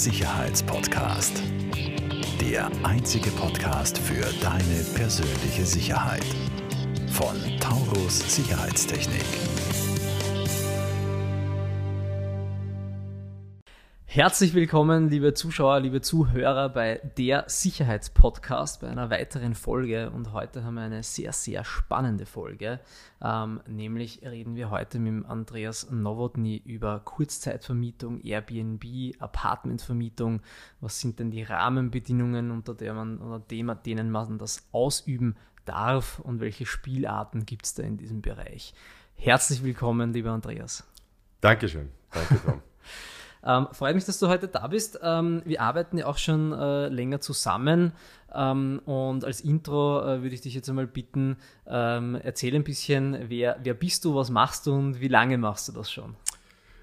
Sicherheitspodcast. Der einzige Podcast für deine persönliche Sicherheit. Von Taurus Sicherheitstechnik. Herzlich willkommen, liebe Zuschauer, liebe Zuhörer, bei der Sicherheitspodcast, bei einer weiteren Folge. Und heute haben wir eine sehr, sehr spannende Folge. Ähm, nämlich reden wir heute mit Andreas Nowotny über Kurzzeitvermietung, Airbnb, Apartmentvermietung. Was sind denn die Rahmenbedingungen, unter, der man, unter denen man das ausüben darf und welche Spielarten gibt es da in diesem Bereich? Herzlich willkommen, lieber Andreas. Dankeschön. Danke, Tom. Ähm, freut mich, dass du heute da bist. Ähm, wir arbeiten ja auch schon äh, länger zusammen. Ähm, und als Intro äh, würde ich dich jetzt einmal bitten, ähm, erzähl ein bisschen, wer, wer bist du, was machst du und wie lange machst du das schon?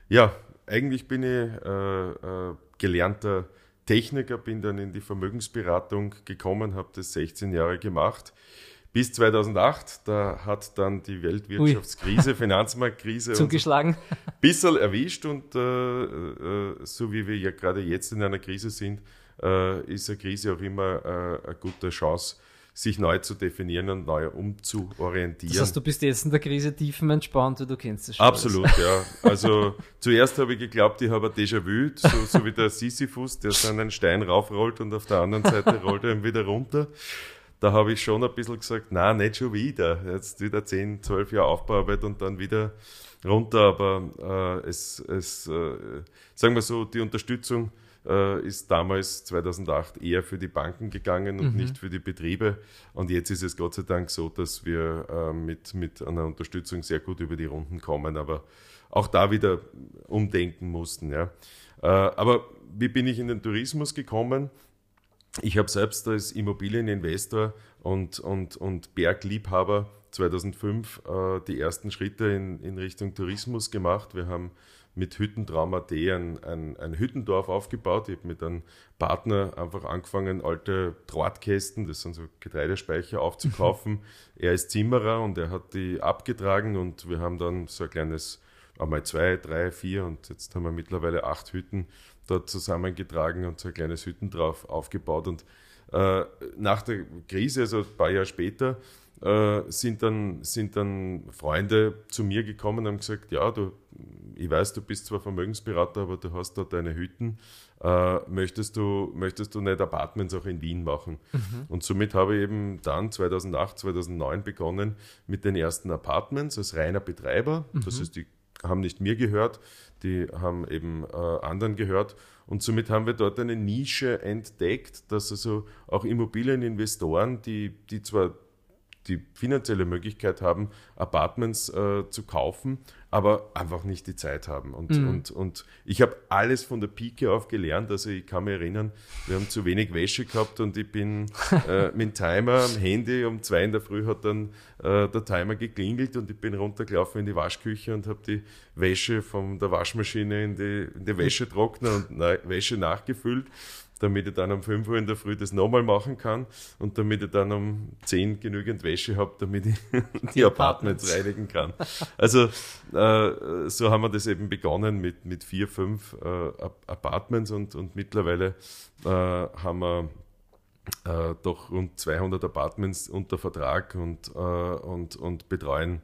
Ja, eigentlich bin ich äh, äh gelernter Techniker, bin dann in die Vermögensberatung gekommen, habe das 16 Jahre gemacht bis 2008, da hat dann die Weltwirtschaftskrise, Ui. Finanzmarktkrise zugeschlagen. Ein bisschen erwischt und äh, äh, so wie wir ja gerade jetzt in einer Krise sind, äh, ist eine Krise auch immer äh, eine gute Chance, sich neu zu definieren und neu umzuorientieren. Das heißt, du bist jetzt in der Krise tiefenentspannt, du kennst es schon. Absolut, alles. ja. Also zuerst habe ich geglaubt, ich habe ein Déjà-vu, so, so wie der Sisyphus, der so einen Stein raufrollt und auf der anderen Seite rollt er ihn wieder runter da habe ich schon ein bisschen gesagt, na nicht schon wieder. Jetzt wieder 10, 12 Jahre Aufbauarbeit und dann wieder runter. Aber äh, es, es äh, sagen wir so, die Unterstützung äh, ist damals 2008 eher für die Banken gegangen und mhm. nicht für die Betriebe. Und jetzt ist es Gott sei Dank so, dass wir äh, mit, mit einer Unterstützung sehr gut über die Runden kommen, aber auch da wieder umdenken mussten. Ja. Äh, aber wie bin ich in den Tourismus gekommen? Ich habe selbst als Immobilieninvestor und, und, und Bergliebhaber 2005 äh, die ersten Schritte in, in Richtung Tourismus gemacht. Wir haben mit Hüttentraum.at ein, ein, ein Hüttendorf aufgebaut. Ich habe mit einem Partner einfach angefangen, alte Drahtkästen, das sind so Getreidespeicher, aufzukaufen. er ist Zimmerer und er hat die abgetragen und wir haben dann so ein kleines, einmal zwei, drei, vier und jetzt haben wir mittlerweile acht Hütten dort zusammengetragen und so ein kleines Hütten drauf aufgebaut. Und äh, nach der Krise, also ein paar Jahre später, äh, sind, dann, sind dann Freunde zu mir gekommen und haben gesagt, ja, du, ich weiß, du bist zwar Vermögensberater, aber du hast dort deine Hütten. Äh, möchtest, du, möchtest du nicht Apartments auch in Wien machen? Mhm. Und somit habe ich eben dann 2008, 2009 begonnen mit den ersten Apartments als reiner Betreiber. Mhm. Das heißt, die haben nicht mir gehört, die haben eben äh, anderen gehört. Und somit haben wir dort eine Nische entdeckt, dass also auch Immobilieninvestoren, die, die zwar die finanzielle Möglichkeit haben, Apartments äh, zu kaufen, aber einfach nicht die Zeit haben. Und, mhm. und, und ich habe alles von der Pike auf gelernt. Also ich kann mich erinnern, wir haben zu wenig Wäsche gehabt und ich bin äh, mit dem Timer am Handy um zwei in der Früh hat dann äh, der Timer geklingelt und ich bin runtergelaufen in die Waschküche und habe die Wäsche von der Waschmaschine in die, in die Wäschetrockner und na, Wäsche nachgefüllt damit ich dann um 5 Uhr in der Früh das nochmal machen kann und damit ich dann um 10 genügend Wäsche habe, damit ich die, Apartments reinigen kann. Also äh, so haben wir das eben begonnen mit, mit vier, fünf äh, Apartments und, und mittlerweile äh, haben wir äh, doch rund 200 Apartments unter Vertrag und, äh, und, und betreuen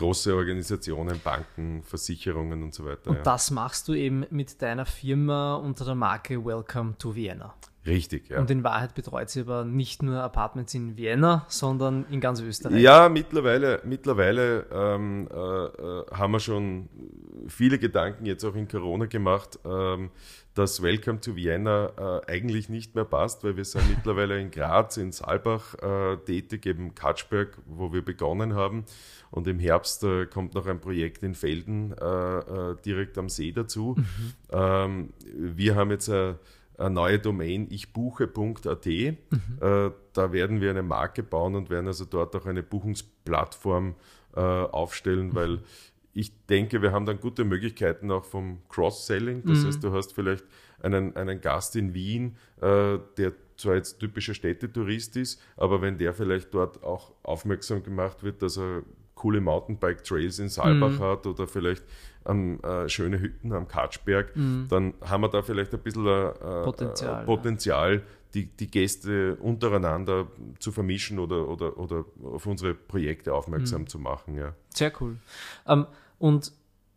große Organisationen, Banken, Versicherungen und so weiter. Und ja. das machst du eben mit deiner Firma unter der Marke Welcome to Vienna. Richtig, ja. Und in Wahrheit betreut sie aber nicht nur Apartments in Vienna, sondern in ganz Österreich. Ja, mittlerweile, mittlerweile ähm, äh, äh haben wir schon viele Gedanken jetzt auch in Corona gemacht, ähm, dass Welcome to Vienna äh, eigentlich nicht mehr passt, weil wir sind mittlerweile in Graz, in Saalbach äh, tätig, eben Katschberg, wo wir begonnen haben. Und im Herbst äh, kommt noch ein Projekt in Felden äh, äh, direkt am See dazu. Mhm. Ähm, wir haben jetzt eine, eine neue Domain ichbuche.at. Mhm. Äh, da werden wir eine Marke bauen und werden also dort auch eine Buchungsplattform äh, aufstellen, mhm. weil ich denke, wir haben dann gute Möglichkeiten auch vom Cross-Selling. Das mhm. heißt, du hast vielleicht einen, einen Gast in Wien, äh, der zwar jetzt typischer Städtetourist ist, aber wenn der vielleicht dort auch aufmerksam gemacht wird, dass er coole Mountainbike-Trails in Saalbach Mhm. hat oder vielleicht ähm, äh, schöne Hütten am Katschberg, Mhm. dann haben wir da vielleicht ein bisschen äh, Potenzial, äh, Potenzial die, die Gäste untereinander zu vermischen oder, oder, oder auf unsere Projekte Mhm. aufmerksam zu machen. Ja. Sehr cool. Ähm, und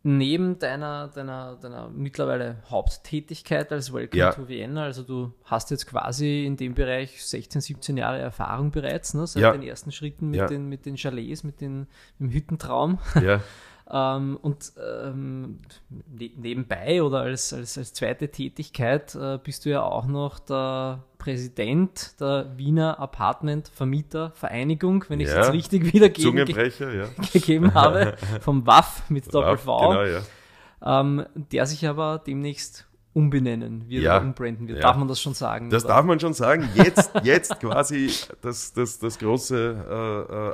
neben deiner, deiner, deiner mittlerweile Haupttätigkeit als Welcome Ja. to Vienna, also du hast jetzt quasi in dem Bereich 16, 17 Jahre Erfahrung bereits, ne, seit Ja. den ersten Schritten mit, Ja. den, mit den Chalets, mit, den, mit dem Hüttentraum. Ja. Ähm, und ähm, ne nebenbei oder als, als, als zweite Tätigkeit äh, bist du ja auch noch der Präsident der Wiener Apartment Vermieter Vereinigung, wenn ich es Ja. jetzt richtig wiedergeben ge ja. gegeben habe, vom WAF mit Doppel V, Genau, ja. ähm, der sich aber demnäxt umbenennen wird Ja. umbranden wird. Ja. Darf man das schon sagen? Das oder? darf man schon sagen. Jetzt, jetzt quasi das, das, das große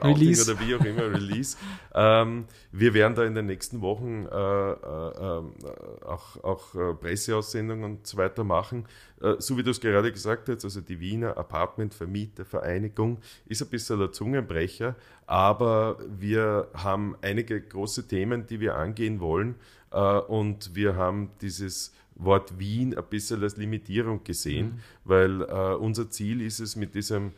äh, äh, Release. oder wie auch immer Release. Ähm, wir werden da in den nächsten Wochen äh, äh, äh, auch, auch äh, Presseaussendungen und so weiter machen. Äh, so wie du es gerade gesagt hast, also die Wiener Apartment Vermieter Vereinigung ist ein bisschen der Zungenbrecher, aber wir haben einige große Themen, die wir angehen wollen äh, und wir haben dieses Wort Wien ein bisschen als Limitierung gesehen, weil äh, unser Ziel ist es mit diesem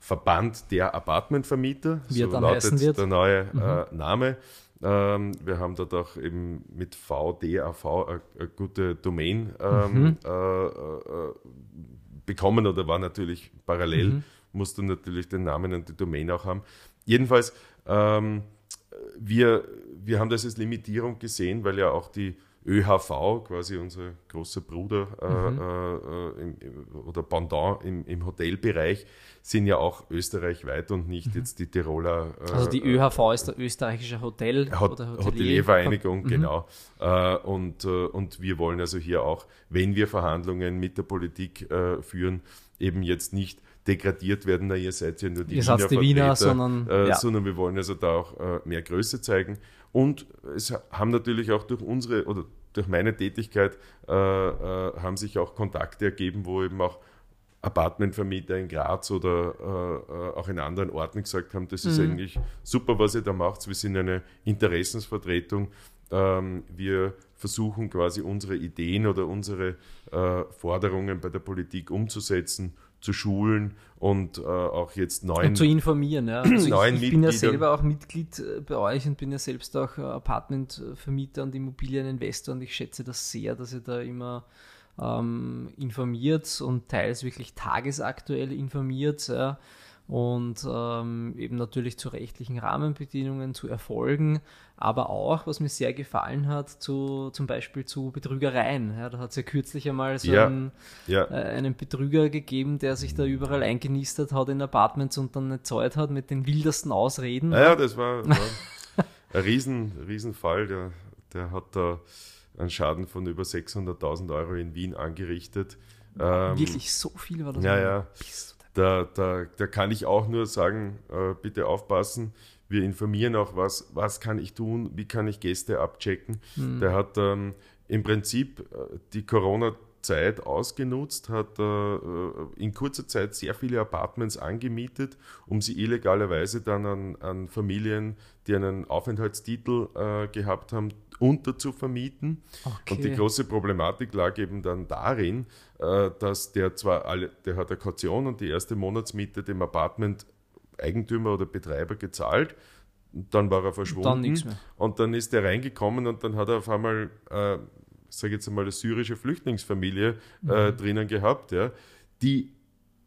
Verband der Apartmentvermieter, Wie so lautet der neue äh, Name. Ähm, wir haben dort auch eben mit VDAV eine, eine gute Domain ähm, äh, äh, bekommen oder war natürlich parallel, musst du natürlich den Namen und die Domain auch haben. Jedenfalls, ähm, wir, wir haben das als Limitierung gesehen, weil ja auch die ÖHV, quasi unser großer Bruder äh, äh, im, im- oder Pendant im, im Hotelbereich, sind ja auch österreichweit und nicht jetzt die Tiroler. Äh, Also die ÖHV ist der österreichische Hotel Hot oder Hotelier. Hoteliervereinigung, genau. Äh, und, äh, und wir wollen also hier auch, wenn wir Verhandlungen mit der Politik äh, führen, eben jetzt nicht degradiert werden, na ihr seid ja nur die Ihr seid die Wiener, sondern- äh, ja. sondern wir wollen also da auch äh, mehr Größe zeigen. Und es haben natürlich auch durch unsere oder durch meine Tätigkeit äh, äh, haben sich auch Kontakte ergeben, wo eben auch Apartmentvermieter in Graz oder äh, äh, auch in anderen Orten gesagt haben, das ist Mhm. eigentlich super, was ihr da macht. Wir sind eine Interessensvertretung. Ähm, wir versuchen quasi unsere Ideen oder unsere äh, Forderungen bei der Politik umzusetzen, zu schulen und äh, auch jetzt neuen Und zu informieren. Ja. Also neuen ich, ich bin ja selber auch Mitglied äh, bei euch und bin ja selbst auch äh, Apartmentvermieter und Immobilieninvestor und ich schätze das sehr, dass ihr da immer ähm, informiert und teils wirklich tagesaktuell informiert. Ja. Und ähm, eben natürlich zu rechtlichen Rahmenbedingungen, zu Erfolgen, aber auch, was mir sehr gefallen hat, zu, zum Beispiel zu Betrügereien. Ja, da hat es ja kürzlich einmal so Ja. einen, ja, äh, einen Betrüger gegeben, der sich da überall eingenistert hat in Apartments und dann nicht zahlt hat mit den wildesten Ausreden. Naja, das war, war ein Riesen, Riesenfall. Der, der hat da einen Schaden von über 600.000 Euro in Wien angerichtet. Ähm, Wirklich so viel war das. Ja, ja. Bist du Da, da, da kann ich auch nur sagen, äh, bitte aufpassen. Wir informieren auch, was, was kann ich tun, wie kann ich Gäste abchecken. Der hat ähm, im Prinzip äh, die Corona-Zeit ausgenutzt, hat äh, äh, in kurzer Zeit sehr viele Apartments angemietet, um sie illegalerweise dann an, an Familien, die einen Aufenthaltstitel äh, gehabt haben, unter zu vermieten. Okay. Und die große Problematik lag eben dann darin, äh, dass der zwar alle, der hat eine Kaution und die erste Monatsmiete dem Apartment Eigentümer oder Betreiber gezahlt. Dann war er verschwunden. Dann nichts mehr. Und dann ist er reingekommen und dann hat er auf einmal, äh, sage jetzt einmal, eine syrische Flüchtlingsfamilie äh, Mhm. drinnen gehabt, ja, die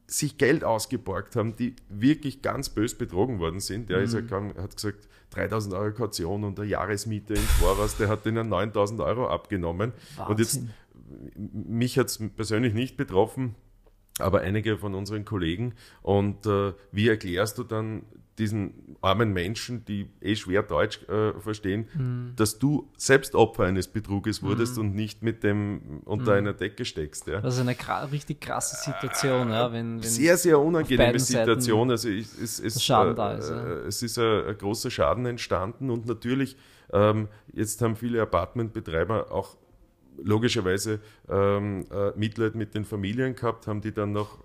sich Geld ausgeborgt haben, die wirklich ganz bös betrogen worden sind. Der ist Mhm. ja kam, hat gesagt, 3000 Euro Kaution und eine Jahresmiete im Voraus, der hat denen 9000 Euro abgenommen. Und jetzt, Wahnsinn. mich hat es persönlich nicht betroffen, aber einige von unseren Kollegen. Und äh, wie erklärst du dann diesen armen Menschen, die eh schwer Deutsch äh, verstehen, Mhm. dass du selbst Opfer eines Betruges wurdest und nicht mit dem unter Mhm. einer Decke steckst? Ja? Das ist eine gra- richtig krasse Situation, ja, wenn, wenn sehr, sehr unangenehme Seiten Situation. Also ich, es, es, Schaden äh, da ist, ja. äh, es ist ein, ein großer Schaden entstanden und natürlich, ähm, jetzt haben viele Apartmentbetreiber auch logischerweise ähm, äh, Mitleid mit den Familien gehabt, haben die dann noch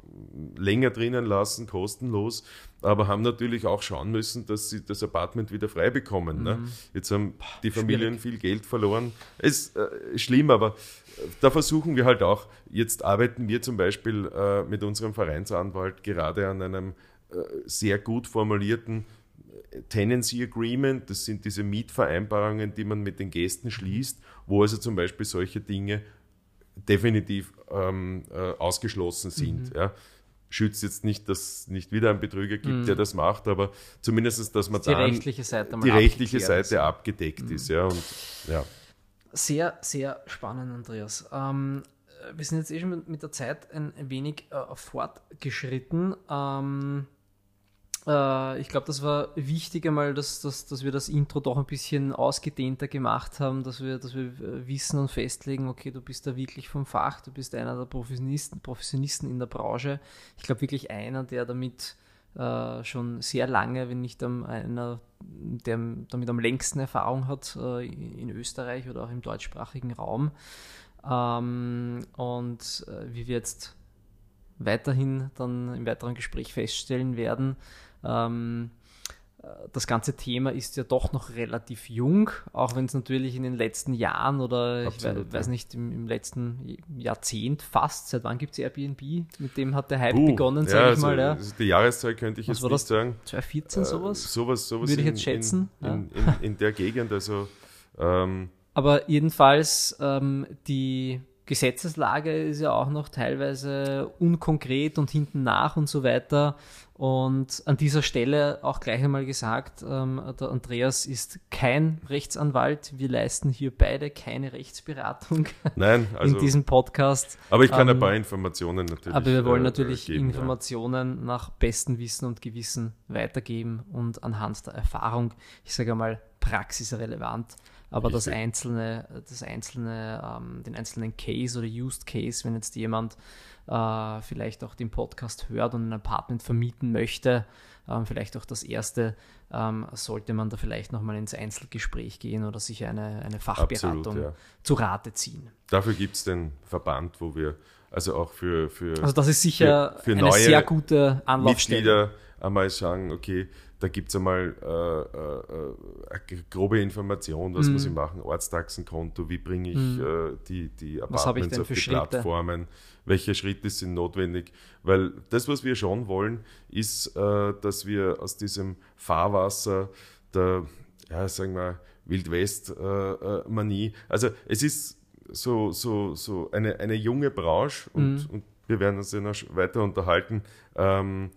länger drinnen lassen, kostenlos, aber haben natürlich auch schauen müssen, dass sie das Apartment wieder frei bekommen. Ne? Mhm. Ne? Jetzt haben die Familien Schwierig. viel Geld verloren. Ist äh, schlimm, aber äh, da versuchen wir halt auch, jetzt arbeiten wir zum Beispiel äh, mit unserem Vereinsanwalt gerade an einem äh, sehr gut formulierten Tenancy Agreement, das sind diese Mietvereinbarungen, die man mit den Gästen schließt, wo also zum Beispiel solche Dinge definitiv ähm, äh, ausgeschlossen sind. Mhm. Ja. Schützt jetzt nicht, dass es nicht wieder einen Betrüger gibt, mhm. der das macht, aber zumindest, dass man die dann rechtliche Seite, die rechtliche Seite ist. abgedeckt mhm. ist. Ja, und, ja. Sehr, sehr spannend, Andreas. Ähm, wir sind jetzt eh schon mit der Zeit ein wenig äh, fortgeschritten. Ähm, äh, ich glaube, das war wichtig einmal, dass, dass, dass wir das Intro doch ein bisschen ausgedehnter gemacht haben, dass wir, dass wir äh, wissen und festlegen, okay, du bist da wirklich vom Fach, du bist einer der Professionisten, Professionisten in der Branche. Ich glaube wirklich einer, der damit äh, schon sehr lange, wenn nicht einer, der damit am längsten Erfahrung hat äh, in Österreich oder auch im deutschsprachigen Raum. Ähm, und äh, wie wir jetzt weiterhin dann im weiteren Gespräch feststellen werden, ähm, das ganze Thema ist ja doch noch relativ jung, auch wenn es natürlich in den letzten Jahren oder Absolut, ich weiß, ja. nicht, im, im, letzten Jahrzehnt fast, seit wann gibt es Airbnb? Mit dem hat der Hype uh, begonnen, sage ja, ich also mal. Ja. die Jahreszahl könnte ich Was jetzt nicht das? sagen. 2014 sowas? Äh, sowas, sowas Würde ich jetzt schätzen. In, in, in, in, der Gegend, also ähm, aber jedenfalls ähm, die Gesetzeslage ist ja auch noch teilweise unkonkret und hinten nach und so weiter. Und an dieser Stelle auch gleich einmal gesagt, ähm, der Andreas ist kein Rechtsanwalt. Wir leisten hier beide keine Rechtsberatung Nein, also, in diesem Podcast. Aber ich kann ähm, ein paar Informationen natürlich. Aber wir wollen äh, natürlich geben, Informationen ja. nach bestem Wissen und Gewissen weitergeben und anhand der Erfahrung, ich sage einmal, praxisrelevant aber das einzelne, das einzelne, ähm, den einzelnen Case oder Used Case, wenn jetzt jemand äh, vielleicht auch den Podcast hört und ein Apartment vermieten möchte, ähm, vielleicht auch das erste, ähm, sollte man da vielleicht nochmal ins Einzelgespräch gehen oder sich eine, eine Fachberatung Absolut, ja. zu Rate ziehen. Dafür gibt es den Verband, wo wir also auch für, für also das ist sicher für, für eine sehr gute Anlaufstelle. Mitglieder einmal sagen, okay, da gibt es einmal äh, äh, äh, eine grobe Information, was mhm. muss ich machen, Ortstaxenkonto, wie bringe ich mhm. äh, die, die Apartments auf die Schritte? Plattformen, welche Schritte sind notwendig, weil das, was wir schon wollen, ist, äh, dass wir aus diesem Fahrwasser der, ja, sagen wir, Wildwest-Manie, also es ist so, so, so eine, eine junge Branche und, mhm. und wir werden uns ja noch weiter unterhalten, ähm,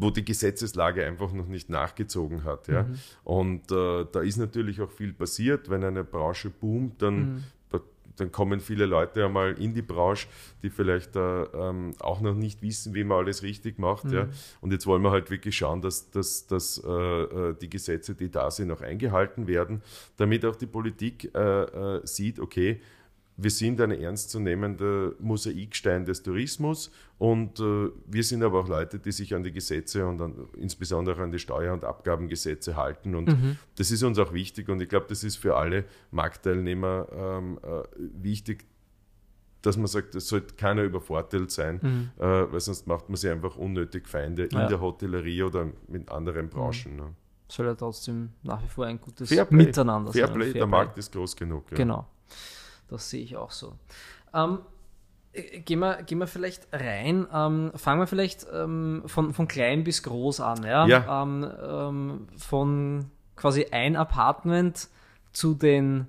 wo die Gesetzeslage einfach noch nicht nachgezogen hat. Ja? Mhm. Und äh, da ist natürlich auch viel passiert. Wenn eine Branche boomt, dann, mhm. da, dann kommen viele Leute einmal in die Branche, die vielleicht äh, ähm, auch noch nicht wissen, wie man alles richtig macht. Mhm. Ja? Und jetzt wollen wir halt wirklich schauen, dass, dass, dass äh, äh die Gesetze, die da sind, auch eingehalten werden, damit auch die Politik äh, äh, sieht, okay, wir sind ein ernstzunehmender Mosaikstein des Tourismus und äh, wir sind aber auch Leute, die sich an die Gesetze und an, insbesondere an die Steuer- und Abgabengesetze halten. Und mhm. das ist uns auch wichtig und ich glaube, das ist für alle Marktteilnehmer ähm, äh, wichtig, dass man sagt, es sollte keiner übervorteilt sein, mhm. äh, weil sonst macht man sich einfach unnötig Feinde ja. in der Hotellerie oder mit anderen mhm. Branchen. Mhm. Ne? Soll ja trotzdem nach wie vor ein gutes Fairplay. Miteinander Fairplay, sein. Fairplay, der Markt ist groß genug. Ja. Genau. Das sehe ich auch so. Ähm, äh, gehen, wir, gehen wir vielleicht rein. Ähm, fangen wir vielleicht ähm, von, von klein bis groß an. Ja? ja. Ähm, ähm von quasi ein Apartment zu den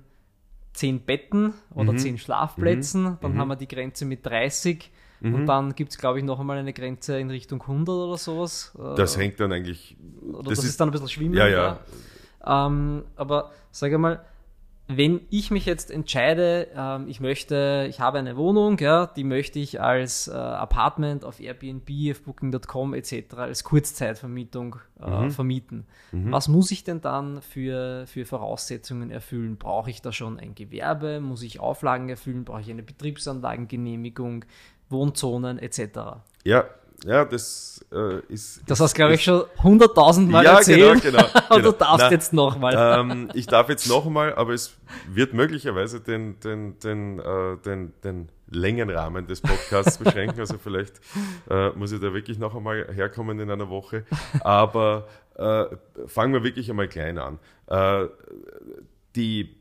zehn Betten oder mhm. zehn Schlafplätzen. Mhm. Dann mhm. haben wir die Grenze mit 30. Und mhm. dann gibt es, glaube ich, noch einmal eine Grenze in Richtung 100 oder sowas. Das äh, hängt dann eigentlich. Oder das, das ist, ist, dann ein bisschen schwierig. Ja, ja. ja. Ähm, aber sage mal, wenn ich mich jetzt entscheide, ähm, ich möchte, ich habe eine Wohnung, ja, die möchte ich als äh, Apartment auf Airbnb, auf Booking.com etc. als Kurzzeitvermietung äh, mhm. vermieten. Mhm. Was muss ich denn dann für, für Voraussetzungen erfüllen? Brauche ich da schon ein Gewerbe? Muss ich Auflagen erfüllen? Brauche ich eine Betriebsanlagengenehmigung, Wohnzonen etc.? Ja, ja, das äh, ist. Das hast, glaube ich, schon hunderttausend Mal Ja, erzählt. genau, genau, Und genau. du darfst Na, jetzt nochmal. Ähm, ich darf jetzt nochmal, aber es wird möglicherweise den, den, den, äh, den, den Längenrahmen des Podcasts beschränken. Also vielleicht äh, muss ich da wirklich noch einmal herkommen in einer Woche. Aber äh, fangen wir wirklich einmal klein an. Äh, die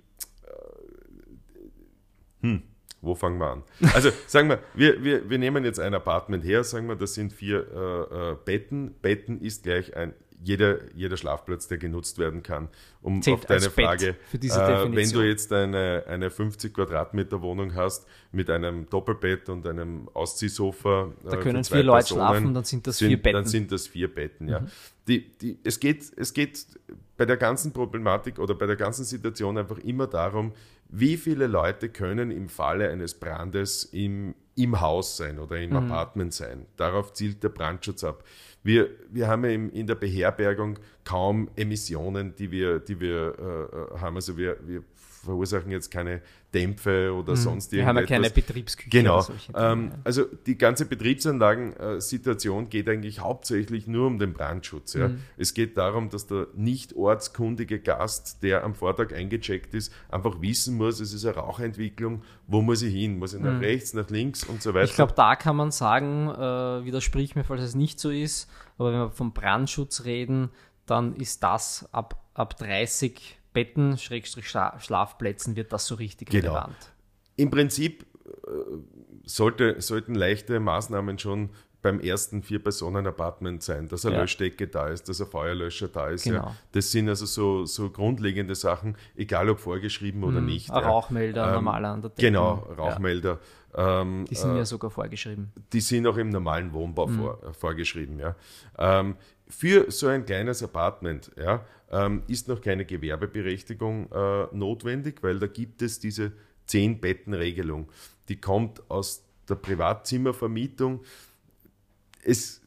hm, wo fangen wir an? Also sagen wir, wir, wir, wir nehmen jetzt ein Apartment her, sagen wir, das sind vier äh, äh, Betten. Betten ist gleich ein jeder, jeder Schlafplatz, der genutzt werden kann. Um Zählt auf deine Frage, für diese äh, wenn du jetzt eine, eine 50 Quadratmeter Wohnung hast mit einem Doppelbett und einem Ausziehsofa, Da äh, können vier Leute Personen, schlafen, dann sind das vier Betten. Mhm. Dann sind das vier Betten, ja. Die, die, es, geht, es geht bei der ganzen Problematik oder bei der ganzen Situation einfach immer darum, wie viele Leute können im Falle eines Brandes im, im Haus sein oder im Apartment sein. Darauf zielt der Brandschutz ab. Wir, wir haben ja in der Beherbergung kaum Emissionen, die wir, die wir äh, haben. Also wir, wir verursachen jetzt keine Dämpfe oder sonst Mhm. Wir haben ja keine Betriebsküche Genau. Ähm, also die ganze Betriebsanlagensituation geht eigentlich hauptsächlich nur um den Brandschutz. Ja. Mhm. Es geht darum, dass der nicht ortskundige Gast, der am Vortag eingecheckt ist, einfach wissen muss, es ist eine Rauchentwicklung, wo muss ich hin? Muss ich nach rechts, nach links und so weiter? Ich glaube, da kann man sagen, äh, widersprich mir, falls es nicht so ist, aber wenn wir vom Brandschutz reden, dann ist das ab, ab 30 Betten, Schrägstrich Schla- Schlafplätzen, wird das so richtig Genau. relevant. Im Prinzip äh, sollte, sollten leichte Maßnahmen schon beim ersten Vier-Personen-Apartment sein, dass eine Ja. Löschdecke da ist, dass ein Feuerlöscher da ist. Genau. Ja. Das sind also so, so grundlegende Sachen, egal ob vorgeschrieben oder nicht. Ein ja. Rauchmelder, Ähm, normaler an der Decke. Genau. Rauchmelder. Ähm, Die sind äh, ja sogar vorgeschrieben. die sind auch im normalen Wohnbau Mhm. vor, äh, vorgeschrieben. Ja. Ähm, für so ein kleines Apartment ja, ähm, ist noch keine Gewerbeberechtigung äh, notwendig, weil da gibt es diese 10-Betten-Regelung. Die kommt aus der Privatzimmervermietung. Es,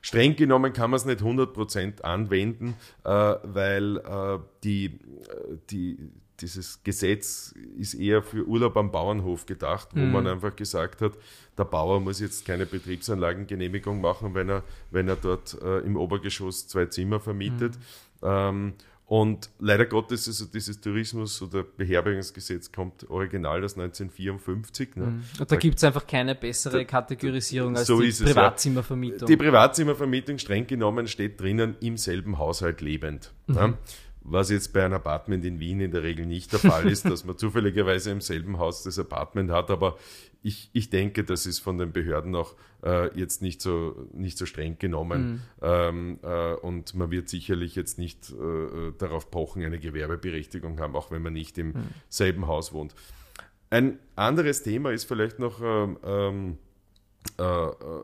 streng genommen kann man es nicht 100% anwenden, äh, weil äh, die, äh, die, dieses Gesetz ist eher für Urlaub am Bauernhof gedacht, wo man einfach gesagt hat, der Bauer muss jetzt keine Betriebsanlagengenehmigung machen, wenn er, wenn er dort äh, im Obergeschoss zwei Zimmer vermietet. Ähm, und leider Gottes also dieses Tourismus- oder Beherbergungsgesetz kommt original aus 1954. Ne? Und da gibt es einfach keine bessere Kategorisierung als so die es, ja. Privatzimmervermietung. Die Privatzimmervermietung streng genommen steht drinnen im selben Haushalt lebend. Ne? Was jetzt bei einem Apartment in Wien in der Regel nicht der Fall ist, dass man zufälligerweise im selben Haus das Apartment hat, aber ich, ich denke, das ist von den Behörden auch äh, jetzt nicht so, nicht so streng genommen. Ähm, äh, und man wird sicherlich jetzt nicht äh, darauf pochen, eine Gewerbeberechtigung haben, auch wenn man nicht im selben Haus wohnt. Ein anderes Thema ist vielleicht noch ähm, ähm, äh, äh,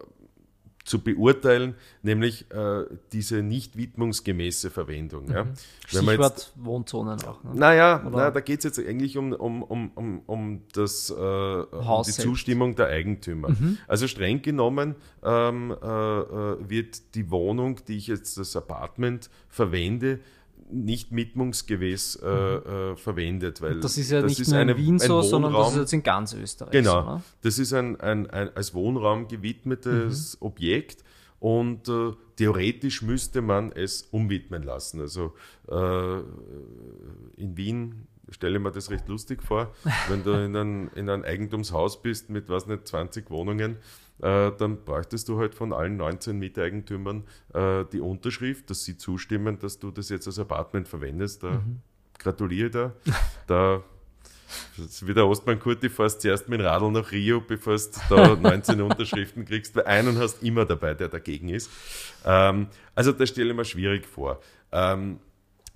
zu beurteilen, nämlich äh, diese nicht widmungsgemäße Verwendung. Ja. Wenn man jetzt, Stichwort Wohnzonen auch. Ne? naja, na, da geht es jetzt eigentlich um, um, um, um, um, das, äh, um die. Zustimmung der Eigentümer. Also streng genommen ähm, äh, äh, wird die Wohnung, die ich jetzt das Apartment verwende, nicht widmungsgemäß äh, äh, verwendet, weil Das ist ja nicht nur eine- in Wien so, sondern das Wohnraum- ist jetzt in ganz Österreich Genau. so. Ne? Das ist ein, ein, ein als Wohnraum gewidmetes Mhm. Objekt und äh, theoretisch müsste man es umwidmen lassen. Also äh, in Wien stelle ich mir das recht lustig vor, wenn du in ein, in ein Eigentumshaus bist mit, was nicht, 20 Wohnungen, äh, dann bräuchtest du halt von allen 19 Miteigentümern äh, die Unterschrift, dass sie zustimmen, dass du das jetzt als Apartment verwendest. Da Mhm. gratuliere da. da wie der Ostmann Kurti, fährst zuerst mit dem Radl nach Rio, bevor du da 19 Unterschriften kriegst, weil einen hast immer dabei, der dagegen ist. Ähm, also das stelle ich mir schwierig vor. Ähm,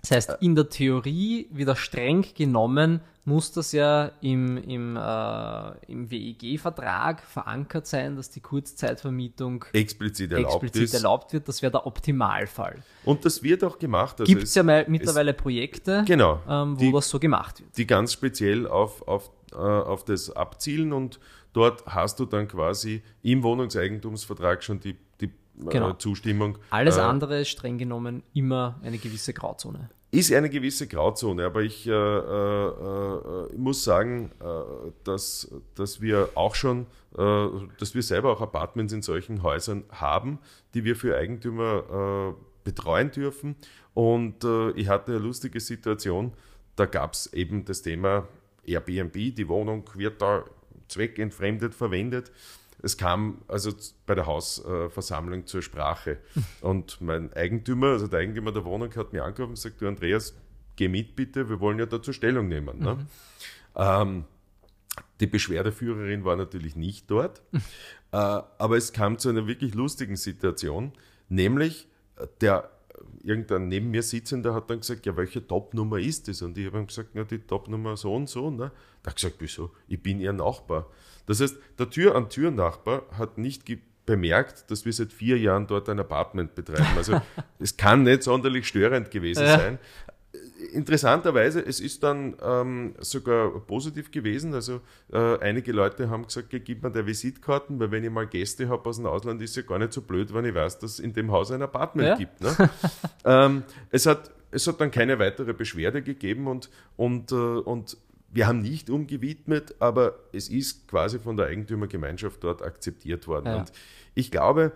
Das heißt, in der Theorie, wieder streng genommen, muss das ja im, im, äh, im WEG-Vertrag verankert sein, dass die Kurzzeitvermietung explizit erlaubt explizit ist. erlaubt wird. Das wäre der Optimalfall. Und das wird auch gemacht. Also Gibt es es- ja mal mittlerweile Projekte, Genau. ähm, wo Die- das so gemacht wird. die ganz speziell auf, auf, äh, auf das abzielen und dort hast du dann quasi im Wohnungseigentumsvertrag schon die Genau. äh, Zustimmung. Alles äh, andere ist streng genommen immer eine gewisse Grauzone. ist eine gewisse Grauzone, aber ich, äh, äh, äh, muss sagen, äh, dass, dass wir auch schon, dass wir selber auch Apartments in solchen Häusern haben, die wir für Eigentümer betreuen dürfen. Und ich hatte eine lustige Situation, da gab es eben das Thema Airbnb, die Wohnung wird da zweckentfremdet verwendet es kam also bei der Hausversammlung zur Sprache. Und mein Eigentümer, also der Eigentümer der Wohnung, hat mir angerufen und gesagt, du Andreas, geh mit bitte, wir wollen ja dazu Stellung nehmen. Ne? Mhm. Ähm, die Beschwerdeführerin war natürlich nicht dort, äh, aber es kam zu einer wirklich lustigen Situation, nämlich äh, der irgendein neben mir Sitzender hat dann gesagt, ja, welche Topnummer ist das? Und ich habe ihm gesagt, ja, die Topnummer so und so. Ne? Da hat gesagt, wieso? Ich bin ihr Nachbar. Das heißt, der Tür-an-Tür-Nachbar hat nicht bemerkt, dass wir seit vier Jahren dort ein Apartment betreiben. Also es kann nicht sonderlich störend gewesen ja. sein. Interessanterweise, es ist dann ähm, sogar positiv gewesen. Also äh, einige Leute haben gesagt, gib mir der Visitkarten, weil wenn ich mal Gäste habe aus dem Ausland, ist es ja gar nicht so blöd, wenn ich weiß, dass es in dem Haus ein Apartment ja. gibt. Ne? ähm, es, hat, es hat dann keine weitere Beschwerde gegeben und, und, äh, und wir haben nicht umgewidmet, aber es ist quasi von der Eigentümergemeinschaft dort akzeptiert worden. Ja. Und ich glaube,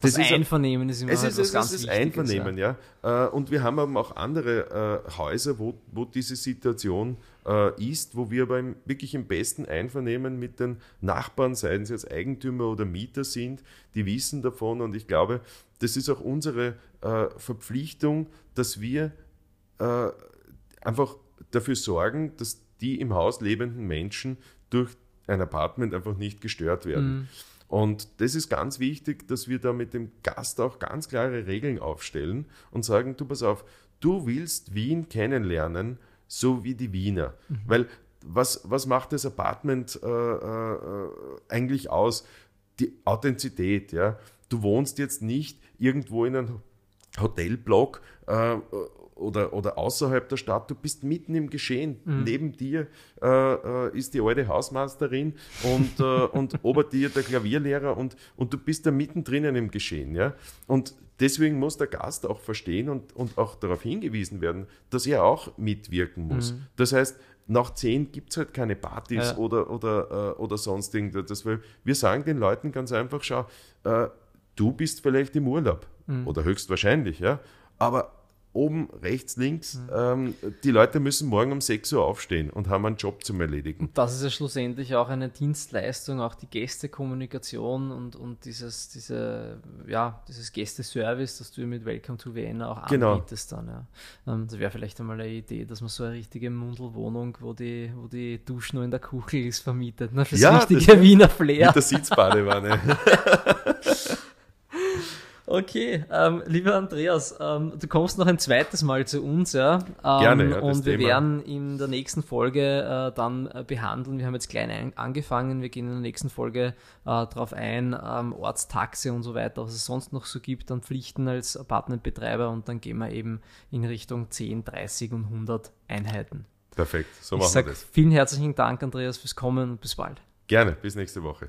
das, das Einvernehmen ist immer es ist, es ganz ist das Einvernehmen, ja. ja. Äh, und wir haben aber auch andere äh, Häuser, wo, wo diese Situation äh, ist, wo wir aber wirklich im besten Einvernehmen mit den Nachbarn, seien sie jetzt Eigentümer oder Mieter sind, die wissen davon. Und ich glaube, das ist auch unsere Verpflichtung, dass wir einfach dafür sorgen, dass die im Haus lebenden Menschen durch ein Apartment einfach nicht gestört werden. Mhm. Und das ist ganz wichtig, dass wir da mit dem Gast auch ganz klare Regeln aufstellen und sagen, du pass auf, du willst Wien kennenlernen, so wie die Wiener. Mhm. Weil was, was macht das Apartment äh, äh, eigentlich aus? Die Authentizität, ja. Du wohnst jetzt nicht irgendwo in einem Hotelblock äh, oder, oder außerhalb der Stadt, du bist mitten im Geschehen. Mhm. Neben dir äh, äh, ist die alte Hausmeisterin und, äh, und ober dir der Klavierlehrer und, und du bist da mittendrin im Geschehen. Ja? Und deswegen muss der Gast auch verstehen und, und auch darauf hingewiesen werden, dass er auch mitwirken muss. Mhm. Das heißt, nach zehn gibt es halt keine Partys ja. oder, oder, äh, oder sonst irgendwas. Weil wir sagen den Leuten ganz einfach, schau, äh, du bist vielleicht im Urlaub mhm. oder höchstwahrscheinlich, ja, aber oben, rechts, links. Mhm. Ähm, die Leute müssen morgen um 6 Uhr aufstehen und haben einen Job zum Erledigen. Und das ist ja schlussendlich auch eine Dienstleistung, auch die Gästekommunikation und, und dieses, diese, ja, dieses Gästeservice, das du mit Welcome to Vienna auch genau. anbietest dann. Ja. Ähm, das wäre vielleicht einmal eine Idee, dass man so eine richtige Mundelwohnung, wo die, wo die Dusche nur in der Kuchel ist, vermietet. Ne? Fürs ja, richtige Wiener Flair. Mit der Sitzbadewanne. Okay, ähm, lieber Andreas, ähm, du kommst noch ein zweites Mal zu uns, ja. Ähm, Gerne, ja, Und wir Thema. werden in der nächsten Folge äh, dann äh, behandeln. Wir haben jetzt klein ein, angefangen, wir gehen in der nächsten Folge äh, darauf ein, ähm, Ortstaxe und so weiter, was es sonst noch so gibt an Pflichten als Apartmentbetreiber und dann gehen wir eben in Richtung 10, 30 und 100 Einheiten. Perfekt, so machen ich sag wir das. Vielen herzlichen Dank, Andreas, fürs Kommen und bis bald. Gerne, bis nächste Woche.